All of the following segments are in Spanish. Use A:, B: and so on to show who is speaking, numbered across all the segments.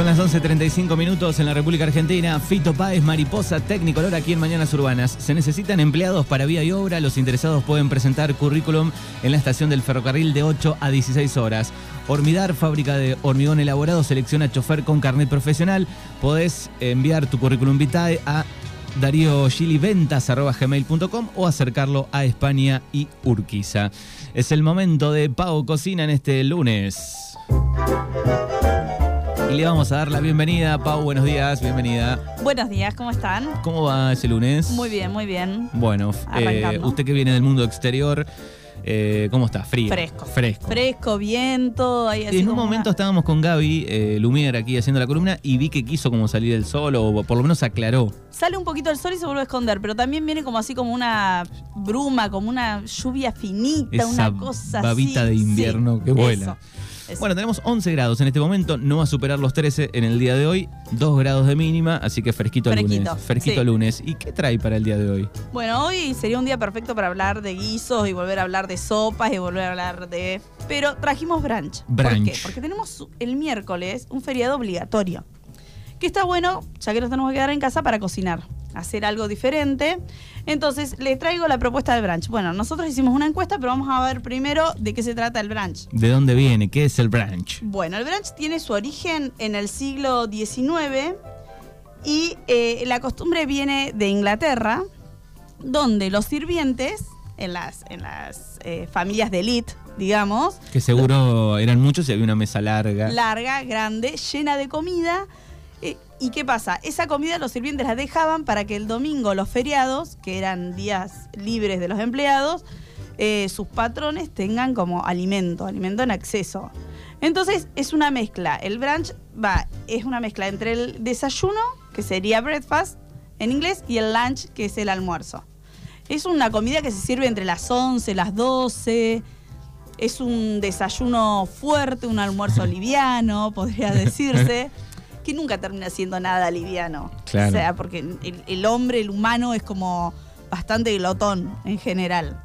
A: Son las 11.35 minutos en la República Argentina. Fito Páez, Mariposa, Tecnicolor aquí en Mañanas Urbanas. Se necesitan empleados para vía y obra. Los interesados pueden presentar currículum en la estación del ferrocarril de 8 a 16 horas. Hormidar, fábrica de hormigón elaborado, selecciona chofer con carnet profesional. Podés enviar tu currículum vitae a gmail.com o acercarlo a España y Urquiza. Es el momento de Pau Cocina en este lunes. Y le vamos a dar la bienvenida. Pau, buenos días, bienvenida.
B: Buenos días, ¿cómo están?
A: ¿Cómo va ese lunes?
B: Muy bien, muy bien.
A: Bueno, eh, usted que viene del mundo exterior, eh, ¿Cómo está? Frío.
B: Fresco.
A: Fresco.
B: Fresco, viento. Ahí
A: en un momento estábamos con Gaby eh, Lumier aquí haciendo la columna y vi que quiso como salir el sol o por lo menos aclaró.
B: Sale un poquito el sol y se vuelve a esconder, pero también viene como así como una bruma, como una lluvia finita, una cosa
A: babita de invierno que vuela. Bueno, tenemos 11 grados en este momento, no va a superar los 13 en el día de hoy, 2 grados de mínima, así que fresquito, lunes. Fresquito lunes. ¿Y qué trae para el día de hoy?
B: Bueno, hoy sería un día perfecto para hablar de guisos y volver a hablar de sopas y volver a hablar de... Pero trajimos brunch.
A: brunch. ¿Por
B: qué? Porque tenemos el miércoles un feriado obligatorio. Que está bueno, ya que nos tenemos que quedar en casa para cocinar hacer algo diferente. Entonces, le traigo la propuesta del brunch. Bueno, nosotros hicimos una encuesta, pero vamos a ver primero de qué se trata el brunch.
A: ¿De dónde viene? ¿Qué es el brunch?
B: Bueno, el brunch tiene su origen en el siglo XIX y eh, la costumbre viene de Inglaterra, donde los sirvientes, en las, en las eh, familias de élite, digamos.
A: Que seguro eran muchos y había una mesa larga.
B: Larga, grande, llena de comida ¿Y qué pasa? Esa comida los sirvientes la dejaban para que el domingo, los feriados, que eran días libres de los empleados, eh, sus patrones tengan como alimento, alimento en acceso. Entonces es una mezcla. El brunch va, es una mezcla entre el desayuno, que sería breakfast en inglés, y el lunch, que es el almuerzo. Es una comida que se sirve entre las 11, las 12. Es un desayuno fuerte, un almuerzo liviano, podría decirse que nunca termina siendo nada liviano.
A: Claro.
B: O sea, porque el, hombre, el humano, es como bastante glotón en general.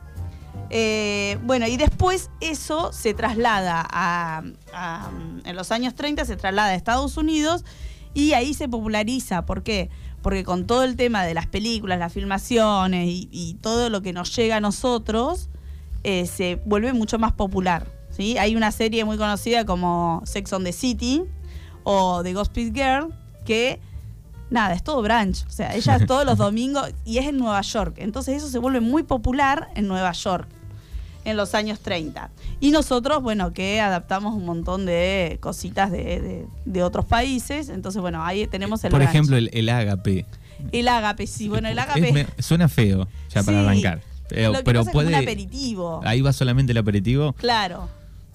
B: Eh, bueno, y después eso se traslada a, En los años 30 se traslada a Estados Unidos y ahí se populariza. ¿Por qué? Porque con todo el tema de las películas, las filmaciones y, todo lo que nos llega a nosotros, eh, se vuelve mucho más popular. ¿sí? Hay una serie muy conocida como Sex on the City, o de Gospel Girl, que nada, es todo brunch. O sea, ella es todos los domingos y es en Nueva York. Entonces eso se vuelve muy popular en Nueva York en los años 30. Y nosotros, bueno, que adaptamos un montón de cositas de, otros países. Entonces, bueno, ahí tenemos el
A: Por ejemplo, el, el ágape.
B: El ágape, sí. Bueno, el ágape...
A: suena feo, ya para arrancar.
B: Pero, pero puede... Es un aperitivo.
A: Ahí va solamente el aperitivo.
B: Claro.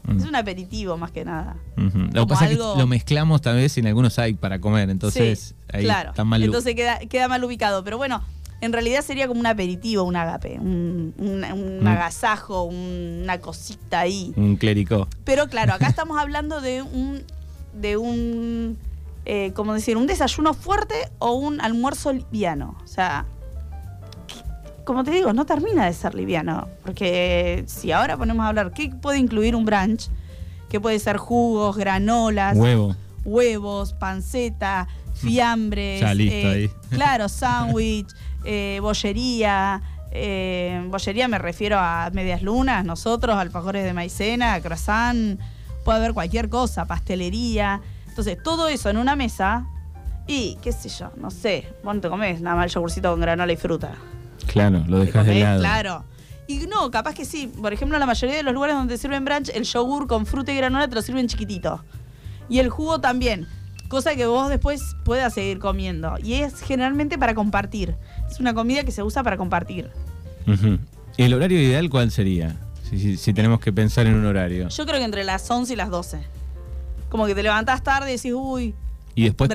B: Es un aperitivo más que nada.
A: Lo que pasa es que lo mezclamos tal vez en algunos hay para comer, entonces ahí está mal
B: Entonces queda, queda mal ubicado. Pero bueno, en realidad sería como un aperitivo, un agape, un, un, mm. agasajo, una cosita ahí.
A: Un clérico.
B: Pero claro, acá estamos hablando de un, de un, eh, como decir, un desayuno fuerte o un almuerzo liviano. O sea, como te digo, no termina de ser liviano. Porque si ahora ponemos a hablar, ¿qué puede incluir un brunch? ¿Qué puede ser jugos, granolas,
A: Huevo.
B: huevos, panceta, fiambres.
A: Ya listo
B: eh,
A: ahí.
B: Claro, sándwich, eh, bollería. Eh, bollería me refiero a medias lunas, nosotros, alfajores de maicena, croissant, puede haber cualquier cosa, pastelería. Entonces, todo eso en una mesa y, qué sé yo, no sé, vos no te comes nada más el yogurcito con granola y fruta.
A: Claro, lo dejas de lado.
B: Claro. Y no, capaz que sí. Por ejemplo, en la mayoría de los lugares donde sirven brunch, el yogur con fruta y granola te lo sirven chiquitito. Y el jugo también. Cosa que vos después puedas seguir comiendo. Y es generalmente para compartir. Es una comida que se usa para compartir.
A: ¿Y el horario ideal cuál sería? Si, tenemos que pensar en un horario.
B: Yo creo que entre las 11 y las 12. Como que te levantás tarde y decís, uy,
A: y después,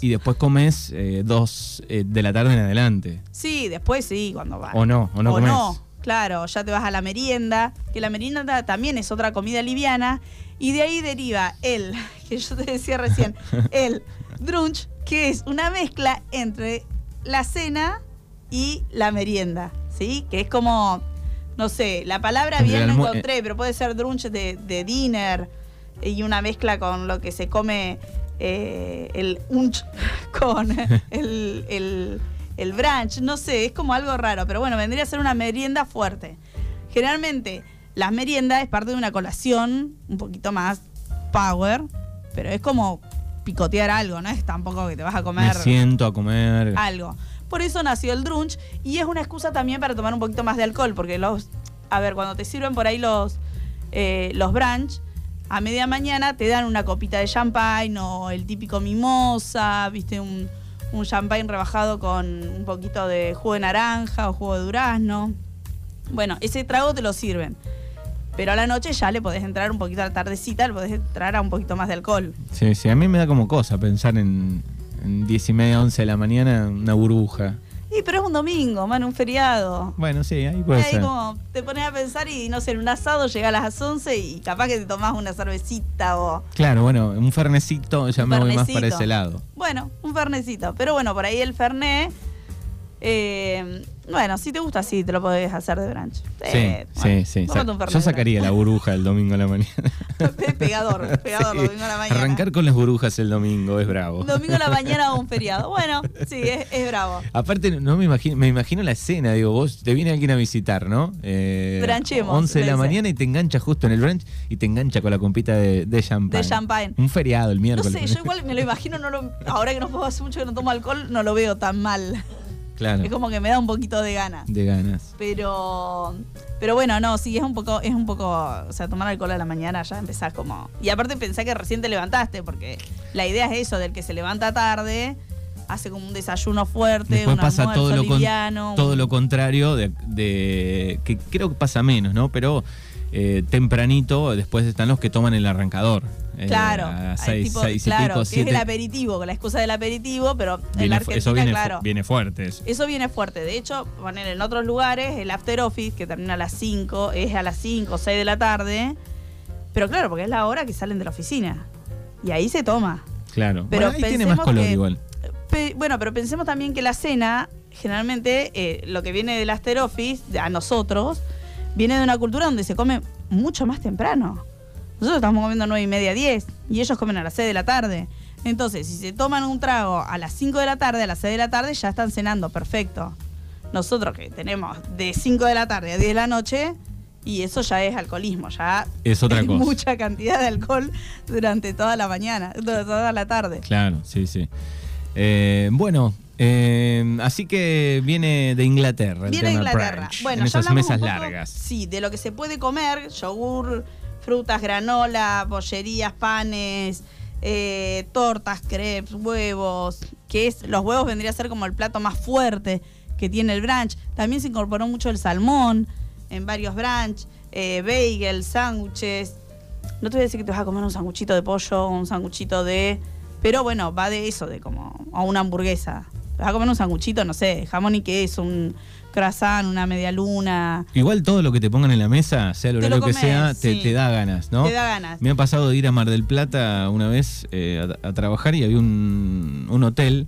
A: y después comes eh, dos eh, de la tarde en adelante.
B: Sí, después sí, cuando vas.
A: O no, o no o no,
B: claro, ya te vas a la merienda, que la merienda también es otra comida liviana. Y de ahí deriva el, que yo te decía recién, el brunch, que es una mezcla entre la cena y la merienda, ¿sí? Que es como, no sé, la palabra bien la encontré, pero puede ser brunch de, de dinner y una mezcla con lo que se come eh, el unch con el, el, el brunch, no sé, es como algo raro, pero bueno, vendría a ser una merienda fuerte. Generalmente, la merienda es parte de una colación un poquito más power, pero es como picotear algo, no es tampoco que te vas a
A: Me
B: comer
A: siento a comer.
B: algo. Por eso nació el drunch y es una excusa también para tomar un poquito más de alcohol, porque los, a ver, cuando te sirven por ahí los, eh, los brunch, a media mañana te dan una copita de champagne o el típico mimosa, viste, un, champagne rebajado con un poquito de jugo de naranja o jugo de durazno. Bueno, ese trago te lo sirven. Pero a la noche ya le podés entrar un poquito a la tardecita, le podés entrar a un poquito más de alcohol.
A: Sí, sí, a mí me da como cosa pensar en, en 10 y media, 11 de la mañana, una burbuja.
B: Y pero es un domingo, man, un feriado.
A: Bueno, sí, ahí puede
B: Y ahí
A: ser.
B: como te pones a pensar y no sé, en un asado llega a las 11 y capaz que te tomás una cervecita o.
A: Claclaro, bueno, un fernecito, ya
B: Un
A: me voy más para ese lado.
B: Bueno, un fernecito. Pero bueno, por ahí el fernet. eh, bueno, si te gusta, sí, te lo podés hacer de brunch.
A: Sí,
B: Eh,
A: sí,
B: bueno,
A: sí. Sa- Yo sacaría la burbuja el domingo a la mañana.
B: pegador, pegador,
A: Sí.
B: domingo a la mañana.
A: Arrancar con las burbujas el domingo es bravo.
B: Domingo a la mañana o un feriado. Bueno, sí, es, es bravo.
A: Aparte, no me imagino, me imagino la escena, digo, vos te viene alguien a visitar, ¿no? Eh,
B: Branchemos,
A: 11 de la mañana y te engancha justo en el brunch y te engancha con la compita de, de champagne.
B: De champagne.
A: Un feriado el
B: No
A: miércoles.
B: sé, yo igual me lo imagino, no lo, ahora que no puedo hace mucho que no tomo alcohol, no lo veo tan mal.
A: Claro,
B: Es como que me da un poquito de ganas.
A: de ganas.
B: Pero pero bueno, no, sí, es un poco, es un poco, o sea, tomar alcohol a la mañana ya empezás como. Y aparte pensá que recién te levantaste, porque la idea es eso, del que se levanta tarde, hace como un desayuno fuerte,
A: Después
B: un
A: pasa todo lo,
B: liviano.
A: todo
B: un-
A: lo contrario, de, de- que creo que pasa menos, ¿no? Pero eh, tempranito, después están los que toman el arrancador. Eh,
B: Claro,
A: a
B: hay
A: seis,
B: tipo-
A: seis y
B: claro,
A: pico,
B: que es el aperitivo, con la excusa del aperitivo, pero en
A: Viene
B: Argentina,
A: eso viene,
B: claro.
A: viene fuerte. eso.
B: Eso viene fuerte. De hecho, poner en otros lugares, el after office, que termina a las 5, es a las 5 o 6 de la tarde. Pero claro, porque es la hora que salen de la oficina. Y ahí se toma.
A: Claro.
B: Pero
A: Bueno, ahí tiene más color
B: que-
A: igual.
B: Pe- bueno, pero pensemos también que la cena, generalmente, eh, lo que viene del after office, a nosotros, viene de una cultura donde se come mucho más temprano. Nosotros estamos comiendo 9 y media, 10, y ellos comen a las 6 de la tarde. Entonces, si se toman un trago a las 5 de la tarde, a las 6 de la tarde, ya están cenando, perfecto. Nosotros que tenemos de 5 de la tarde a 10 de la noche, y eso ya es alcoholismo, ya
A: Es otra cosa.
B: mucha cantidad de alcohol durante toda la mañana, toda la tarde.
A: Claro, sí, sí. Eh, bueno, eh, así que viene de Inglaterra. El
B: Viene de Inglaterra.
A: brunch,
B: Bueno,
A: en
B: ya
A: esas
B: hablamos
A: mesas
B: un poco,
A: largas.
B: Sí, de lo que se puede comer, yogur, frutas, granola, bollerías, panes, eh, tortas, crepes, huevos, que es los huevos vendría a ser como el plato más fuerte que tiene el brunch. También se incorporó mucho el salmón en varios brunch, eh, bagels, sándwiches. No te voy a decir que te vas a comer un sanguchito de pollo un sanguchito de... Pero bueno, va de eso, de como... O una hamburguesa. Te vas a comer un sanguchito, no sé, jamón y queso, un croissant, una media luna.
A: Igual todo lo que te pongan en la mesa, sea el
B: Te lo
A: horario que sea, te,
B: sí.
A: te da ganas, ¿no?
B: Te da ganas.
A: Me ha pasado de ir a Mar del Plata una vez eh, a, a trabajar y había un, un hotel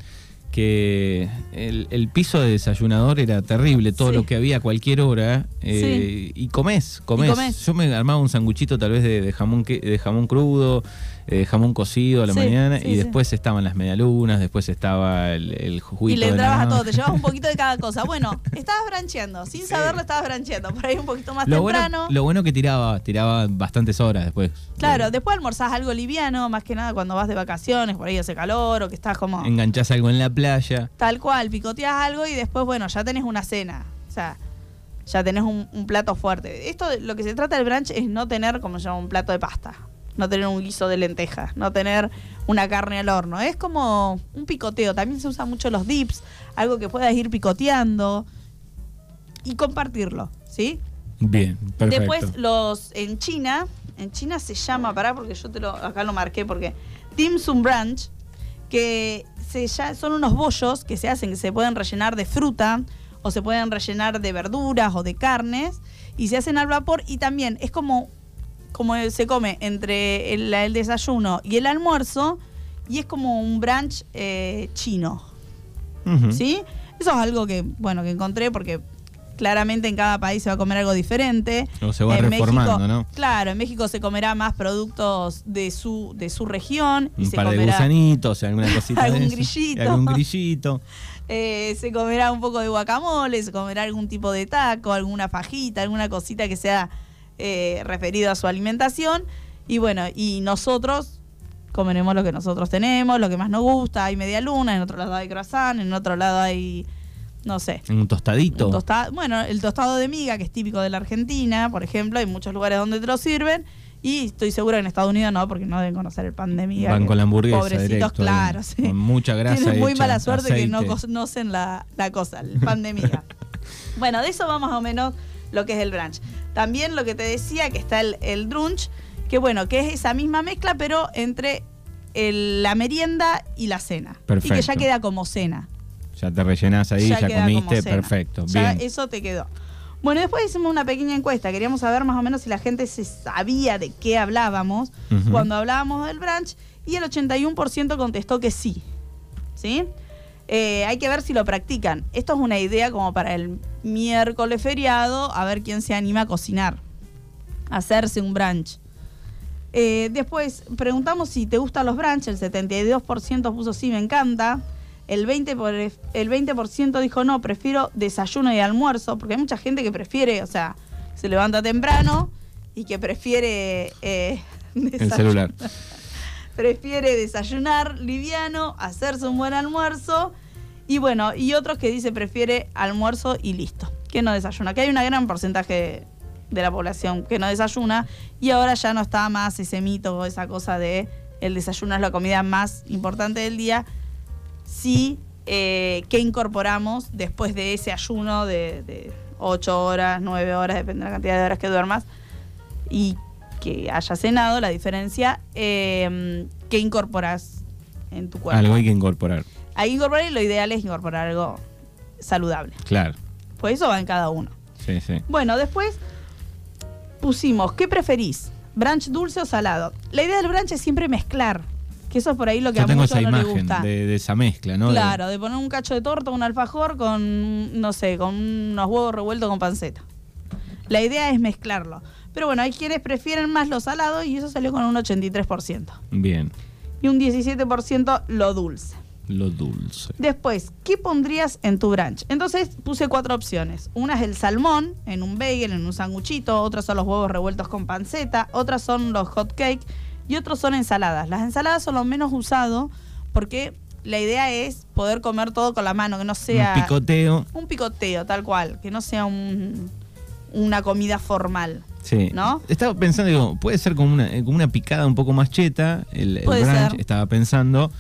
A: que el, el piso de desayunador era terrible, todo
B: Sí.
A: lo que había a cualquier hora. eh, Y comés, comés.
B: comés.
A: Yo me armaba un sanguchito tal vez de, de jamón, de jamón crudo, eh, jamón cocido a la
B: Sí,
A: mañana
B: sí,
A: y
B: sí.
A: después estaban las medialunas, después estaba el, el juguito
B: Y le entrabas a todo, te llevabas un poquito de cada cosa. Bueno, estabas brancheando, sin saberlo estabas brancheando. Por ahí un poquito más
A: Lo bueno,
B: temprano.
A: lo bueno que tiraba, tiraba bastantes horas después.
B: Claro, después almorzás algo liviano, más que nada cuando vas de vacaciones, por ahí hace calor o que estás como
A: Enganchás algo en la playa.
B: tal cual, picoteas algo y después, bueno, ya tenés una cena. O sea, ya tenés un, un plato fuerte. Esto, lo que se trata del brunch es no tener, como se llama, un plato de pasta. No tener un guiso de lentejas, no tener una carne al horno. Es como un picoteo. También se usan mucho los dips, algo que puedas ir picoteando y compartirlo, ¿sí?
A: Bien, perfecto.
B: Después los en China, en China se llama, pará porque yo te lo acá lo marqué porque dim sum brunch que se ya, son unos bollos que se hacen que se pueden rellenar de fruta o se pueden rellenar de verduras o de carnes y se hacen al vapor y también es como como se come entre el, el desayuno y el almuerzo y es como un brunch eh, chino. ¿Sí? Eso es algo que, bueno, que encontré porque claramente en cada país se va a comer algo diferente.
A: O se va
B: En
A: reformando,
B: México-
A: ¿no?
B: Claro, en México se comerá más productos de su, de su región. Y
A: Un
B: se
A: par de gusanitos, alguna cosita de
B: Algún
A: eso.
B: grillito.
A: Algún grillito.
B: eh, se comerá un poco de guacamole, se comerá algún tipo de taco, alguna fajita, alguna cosita que sea eh, referido a su alimentación. Y bueno, y nosotros comeremos lo que nosotros tenemos, lo que más nos gusta. Hay media luna, en otro lado hay croissant, en otro lado hay, no sé,
A: Un tostadito.
B: un tosta- bueno, el tostado de miga, que es típico de la Argentina, por ejemplo, hay muchos lugares donde te lo sirven. Y estoy segura que en Estados Unidos no, porque no deben conocer el pan de miga.
A: Van con la hamburguesa
B: Pobrecitos,
A: directo,
B: claro, sí.
A: con mucha grasa
B: Tienen muy
A: hecha,
B: mala suerte que no conocen la, la cosa, el pan de miga. bueno, de eso va más o menos lo que es el brunch. También lo que te decía, que está el, el brunch, que bueno, que es esa misma mezcla, pero entre el- la merienda y la cena. Y que ya
A: Perfecto.
B: queda como cena.
A: Ya te rellenás ahí, ya,
B: como
A: comiste, perfecto.
B: Ya
A: bien.
B: eso te quedó. Bueno, después hicimos una pequeña encuesta. Queríamos saber más o menos si la gente se sabía de qué hablábamos cuando hablábamos del brunch. Y el 81% contestó que sí. ¿Sí? Eh, hay que ver si lo practican. Esto es una idea como para el miércoles feriado, a ver quién se anima a cocinar, a hacerse un brunch. Eh, después preguntamos si te gustan los brunch, el 72% puso sí, me encanta. El 20%, por- el 20 dijo no, prefiero desayuno y almuerzo, porque hay mucha gente que prefiere, o sea, se levanta temprano y que prefiere eh,
A: El celular.
B: prefiere desayunar liviano, hacerse un buen almuerzo y bueno, y otros que dice prefiere almuerzo y listo, que no desayuna, que hay un gran porcentaje de la población que no desayuna y ahora ya no está más ese mito o esa cosa de el desayuno es la comida más importante del día, sí eh, incorporamos después de ese ayuno de, de 8 horas, 9 horas, depende de la cantidad de horas que duermas, y que hayas cenado, la diferencia, eh, que incorporas en tu cuerpo.
A: Algo hay que incorporar.
B: Ahí incorporar y lo ideal es incorporar algo saludable.
A: Claro.
B: Pues eso va en cada uno.
A: Sí, sí.
B: Bueno, después pusimos, ¿qué preferís? ¿Brunch dulce o salado? La idea del brunch es siempre mezclar. Que eso es por ahí lo que
A: Yo
B: a
A: tengo
B: muchos
A: esa
B: no les gusta.
A: de, de esa mezcla, ¿no? De-
B: Claro, de poner un cacho de torta, un alfajor con, no sé, con unos huevos revueltos con panceta. La idea es mezclarlo. Pero bueno, hay quienes prefieren más lo salado y eso salió con un 83%.
A: Bien.
B: Y un 17% lo dulce.
A: Lo dulce.
B: Después, ¿qué pondrías en tu brunch? Entonces puse cuatro opciones. Una es el salmón en un bagel, en un sanguchito. Otras son los huevos revueltos con panceta. Otras son los hot cake. Y otros son ensaladas. Las ensaladas son lo menos usado porque la idea es poder comer todo con la mano, que no sea
A: Un picoteo.
B: un picoteo, tal cual. Que no sea un- una comida formal.
A: Sí.
B: ¿No?
A: Estaba pensando, digo, puede ser como una, como una picada un poco más cheta. El, brunch,
B: ser.
A: estaba pensando.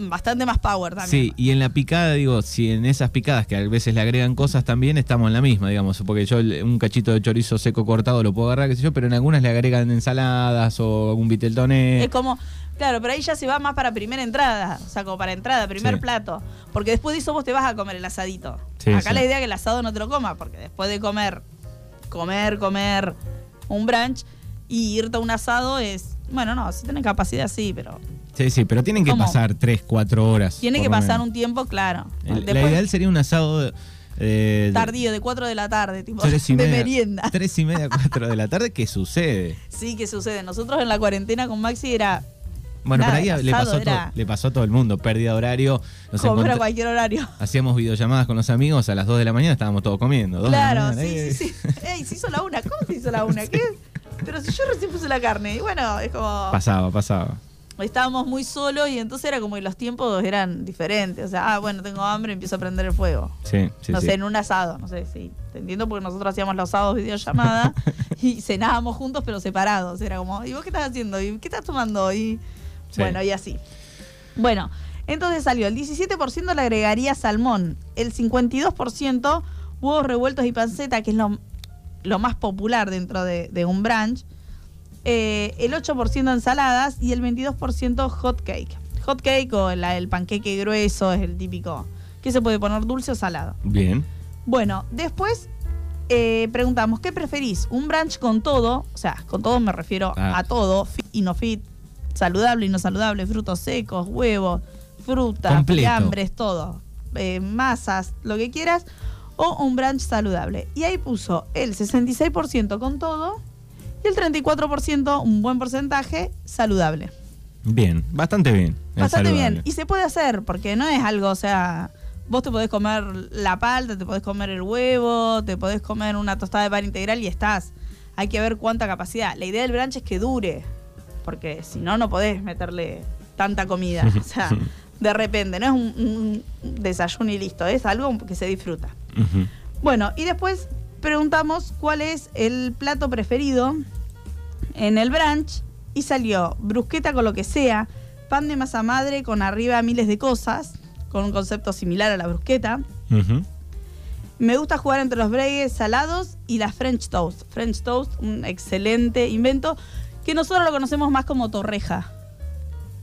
B: Bastante más power también.
A: Sí, y en la picada, digo, si en esas picadas que a veces le agregan cosas también, estamos en la misma, digamos, porque yo un cachito de chorizo seco cortado lo puedo agarrar, qué sé yo, pero en algunas le agregan ensaladas o algún vitel toné.
B: Es como, claro, pero ahí ya se va más para primera entrada, o sea, como para entrada, primer
A: Sí.
B: plato. Porque después de eso vos te vas a comer el asadito.
A: Sí,
B: Acá
A: sí.
B: la idea es que el asado no te lo comas, porque después de comer, comer, comer un brunch y irte a un asado es, bueno, no, si tenés capacidad sí, pero
A: Sí, sí, pero tienen que
B: ¿Cómo?
A: pasar 3, 4 horas.
B: tiene que pasar
A: menos.
B: un tiempo, claro.
A: El- la ideal sería un asado eh,
B: tardío, de 4 de la tarde, tipo,
A: tres y
B: de
A: media,
B: merienda.
A: Tres y media, 4 de la tarde, ¿qué sucede?
B: Sí, que sucede. Nosotros en la cuarentena con Maxi era
A: Bueno,
B: Nada,
A: por ahí le pasó, a todo- le pasó a todo el mundo, pérdida de horario. Nos
B: comer a
A: encontrá-
B: cualquier horario.
A: Hacíamos videollamadas con los amigos a las 2 de la mañana, estábamos todos comiendo.
B: Claro,
A: mañana,
B: sí,
A: eh.
B: sí, sí. Ey, se hizo la una. ¿Cómo se hizo la una? ¿Qué? Pero si yo recién puse la carne. Y bueno, es como.
A: Pasaba, pasaba.
B: Estábamos muy solos y entonces era como que los tiempos eran diferentes. O sea, ah, bueno, tengo hambre, empiezo a prender el fuego.
A: Sí, sí,
B: no
A: sí.
B: sé, en un asado, no sé, sí. Te entiendo porque nosotros hacíamos los asados videollamada y cenábamos juntos pero separados. Era como, ¿y vos qué estás haciendo? ¿Y qué estás tomando? Y
A: Sí.
B: bueno, y así. Bueno, entonces salió, el 17% le agregaría salmón, el 52% huevos revueltos y panceta, que es lo, lo más popular dentro de, de un brunch, eh, el 8% ensaladas y el 22% hot cake. Hot cake o la- el panqueque grueso es el típico, que se puede poner dulce o salado.
A: Bien.
B: Bueno, después eh, preguntamos, ¿qué preferís? ¿Un brunch con todo? O sea, con todo me refiero
A: Ah.
B: a todo, fit y no fit, saludable y no saludable, frutos secos, huevos, fruta, fiambres, todo, eh, masas, lo que quieras. o un brunch saludable. Y ahí puso el 66% con todo y el 34%, un buen porcentaje, saludable.
A: Bien, bastante bien.
B: Bastante
A: saludable.
B: bien. Y se puede hacer, porque no es algo, o sea, vos te podés comer la palta, te podés comer el huevo, te podés comer una tostada de pan integral y estás. Hay que ver cuánta capacidad. La idea del brunch es que dure, porque si no, no podés meterle tanta comida. O sea, de repente, no es un, un desayuno y listo, es algo que se disfruta. Bueno, y después preguntamos cuál es el plato preferido en el brunch y salió brusqueta con lo que sea, pan de masa madre con arriba miles de cosas, con un concepto similar a la brusqueta. Me gusta jugar entre los bregues salados y la French toast. French toast, un excelente invento que nosotros lo conocemos más como torreja.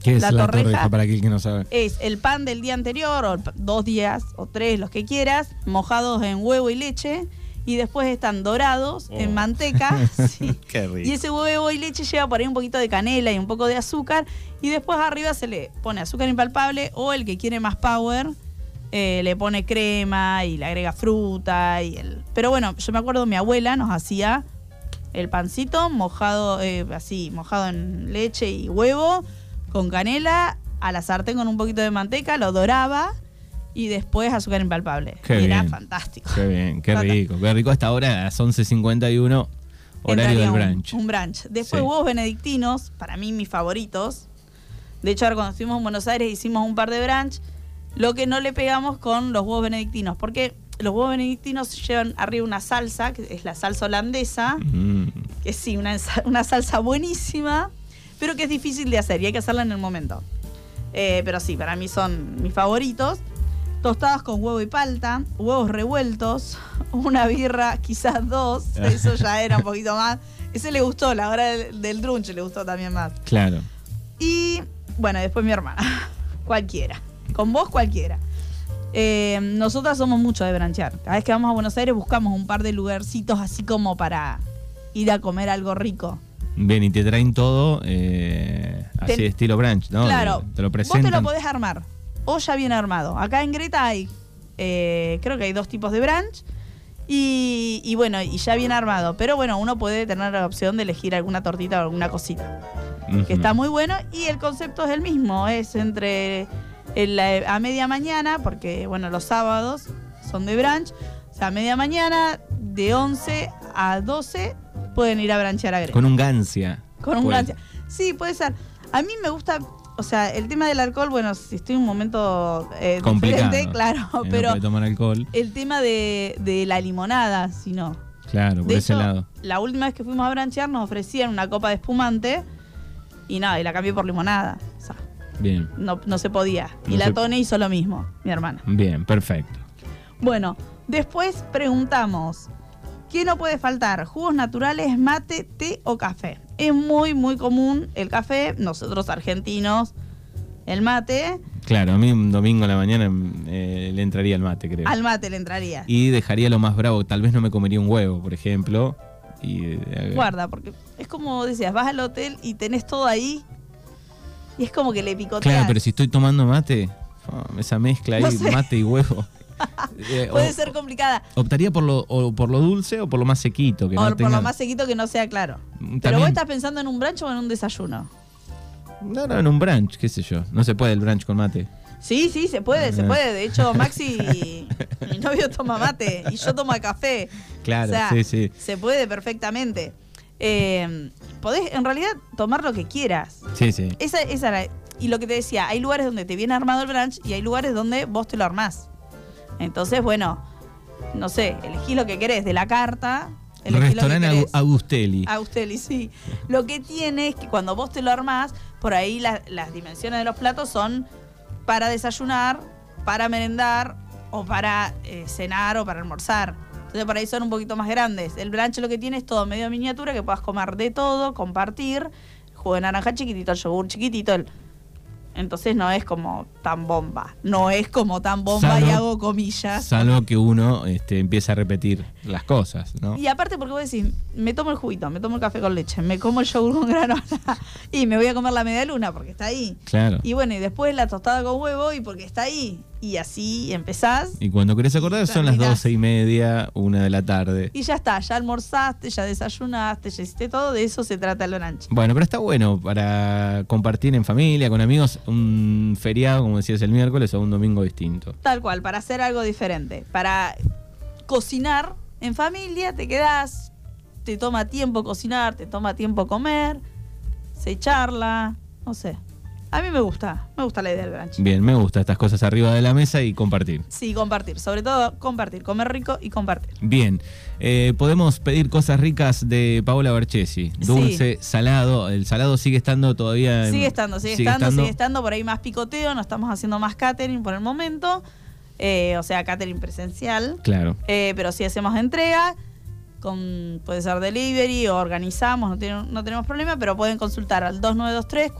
A: ¿Qué es
B: La
A: la,
B: torreja.
A: torreja para aquel que no sabe?
B: Es el pan del día anterior, o dos días, o tres, los que quieras, mojados en huevo y leche, y después están dorados en
A: Oh.
B: manteca. sí.
A: Qué rico.
B: Y ese huevo y leche lleva por ahí un poquito de canela y un poco de azúcar. Y después arriba se le pone azúcar impalpable o el que quiere más power eh, le pone crema y le agrega fruta. Y el... Pero bueno, yo me acuerdo mi abuela nos hacía el pancito mojado, eh, así, mojado en leche y huevo, con canela, a la sartén con un poquito de manteca, lo doraba y después azúcar impalpable.
A: Qué
B: y era fantástico.
A: Qué bien, qué rico. Qué rico hasta ahora, a las 11.51, horario del
B: un-
A: brunch.
B: Un, brunch. Después
A: Sí.
B: huevos benedictinos, para mí mis favoritos. De hecho, ahora cuando estuvimos en Buenos Aires hicimos un par de brunch. Lo que no le pegamos con los huevos benedictinos, porque los huevos benedictinos llevan arriba una salsa, que es la salsa holandesa,
A: Mm.
B: que sí, una, una salsa buenísima, pero que es difícil de hacer y hay que hacerla en el momento. Eh, pero sí, para mí son mis favoritos. Tostadas con huevo y palta, huevos revueltos, una birra, quizás dos, eso ya era un poquito más. Ese le gustó, la hora del, del brunch le gustó también más.
A: Claro.
B: Y bueno, después mi hermana, cualquiera. Con vos cualquiera. Eh, nosotras somos mucho de branchear. Cada vez que vamos a Buenos Aires buscamos un par de lugarcitos así como para ir a comer algo rico.
A: Bien, y te traen todo eh, así
B: Ten-
A: de estilo brunch, ¿no?
B: Claro,
A: Te lo
B: vos te
A: presentan.
B: lo podés armar. O ya viene armado. Acá en Greta hay, eh, creo que hay dos tipos de brunch. Y, y bueno, y ya viene armado. Pero bueno, uno puede tener la opción de elegir alguna tortita o alguna cosita. Que está muy bueno. Y el concepto es el mismo. Es entre el, a media mañana, porque bueno, los sábados son de brunch. O sea, a media mañana, de 11 a 12, pueden ir a branchear a Greta.
A: Con un gancia.
B: Con un
A: Puede-
B: gancia. Sí, puede ser. A mí me gusta, o sea, el tema del alcohol, bueno, si estoy en un momento eh,
A: Complicado.
B: diferente, claro,
A: no
B: pero
A: puede tomar alcohol.
B: el tema de, de la limonada, si no.
A: Claro, por
B: De
A: ese
B: hecho,
A: lado.
B: la última vez que fuimos a branchear nos ofrecían una copa de espumante y nada, y la cambié por limonada. O sea,
A: Bien,
B: no, no se podía. Y
A: No
B: la
A: se-
B: Tone hizo lo mismo, mi hermana.
A: bien, perfecto.
B: Bueno, después preguntamos, ¿qué no puede faltar? Jugos naturales, mate, té o café. Es muy, muy común el café, nosotros argentinos, el mate,
A: Claro, a mí un domingo a la mañana eh, le entraría el mate, creo.
B: al mate le entraría.
A: Y dejaría lo más bravo. Tal vez no me comería un huevo, por ejemplo. Y, eh,
B: Guarda, porque es como decías, vas al hotel y tenés todo ahí y es como que le picoteas.
A: Claro, pero si estoy tomando mate, oh, esa mezcla ahí,
B: No sé.
A: mate y huevo. Eh,
B: Puede
A: o-
B: ser complicada.
A: Optaría por lo, o por lo dulce o por lo más sequito. Que
B: O
A: no
B: por
A: tenga-
B: lo más sequito que no sea claro.
A: Mm,
B: Pero vos estás pensando en un brunch o en un desayuno.
A: No, no, en un brunch, qué sé yo. No se puede el brunch con mate.
B: Sí, sí, se puede, se puede. De hecho, Maxi, mi novio toma mate y yo tomo café.
A: Claro,
B: O sea,
A: sí, sí.
B: Se puede perfectamente. Eh, podés, en realidad, tomar lo que quieras.
A: Sí, sí.
B: Esa, esa era- y lo que te decía, hay lugares donde te viene armado el brunch y hay lugares donde vos te lo armás. Entonces, bueno, no sé, elegís lo que querés de la carta.
A: Restaurante Agustelli.
B: Austeli, sí. Lo que tiene es que cuando vos te lo armás, por ahí la- las dimensiones de los platos son para desayunar, para merendar o para eh, cenar o para almorzar. Entonces por ahí son un poquito más grandes. El brunch lo que tiene es todo medio miniatura, que puedas comer de todo, compartir. Jugo de naranja chiquitito, el yogur chiquitito. el- Entonces no es como tan bomba. No es como tan bomba y hago comillas.
A: Salvo que uno este, empiece a repetir las cosas, ¿no?
B: Y aparte, porque vos decís, me tomo el juguito, me tomo el café con leche, me como el yogur con granola y me voy a comer la media luna porque está ahí.
A: Claro.
B: Y bueno, y después la tostada con huevo y porque está ahí. Y así empezás.
A: Y cuando querés acordar son las doce y media, una de la tarde.
B: Y ya está, ya almorzaste, ya desayunaste, ya hiciste todo, de eso se trata el brunch.
A: Bueno, pero está bueno para compartir en familia, con amigos, un feriado, como decías, el miércoles o un domingo distinto.
B: Tal cual, para hacer algo diferente. Para cocinar en familia, te quedás, te toma tiempo cocinar, te toma tiempo comer, se charla, no sé. A mí me gusta, me gusta la idea del brunch.
A: Bien, me gusta estas cosas arriba de la mesa y compartir.
B: Sí, compartir, sobre todo compartir, comer rico y compartir.
A: Bien, eh, podemos pedir cosas ricas de Paola Barchesi. Dulce, salado. El salado sigue estando todavía. en-
B: Sigue estando, sigue, estando, sigue estando, por ahí más picoteo, no estamos haciendo más catering por el momento, eh, o sea, catering presencial.
A: Claro.
B: Eh, pero si hacemos entrega, con, puede ser delivery o organizamos, no, tiene- no tenemos problema, pero pueden consultar al 2923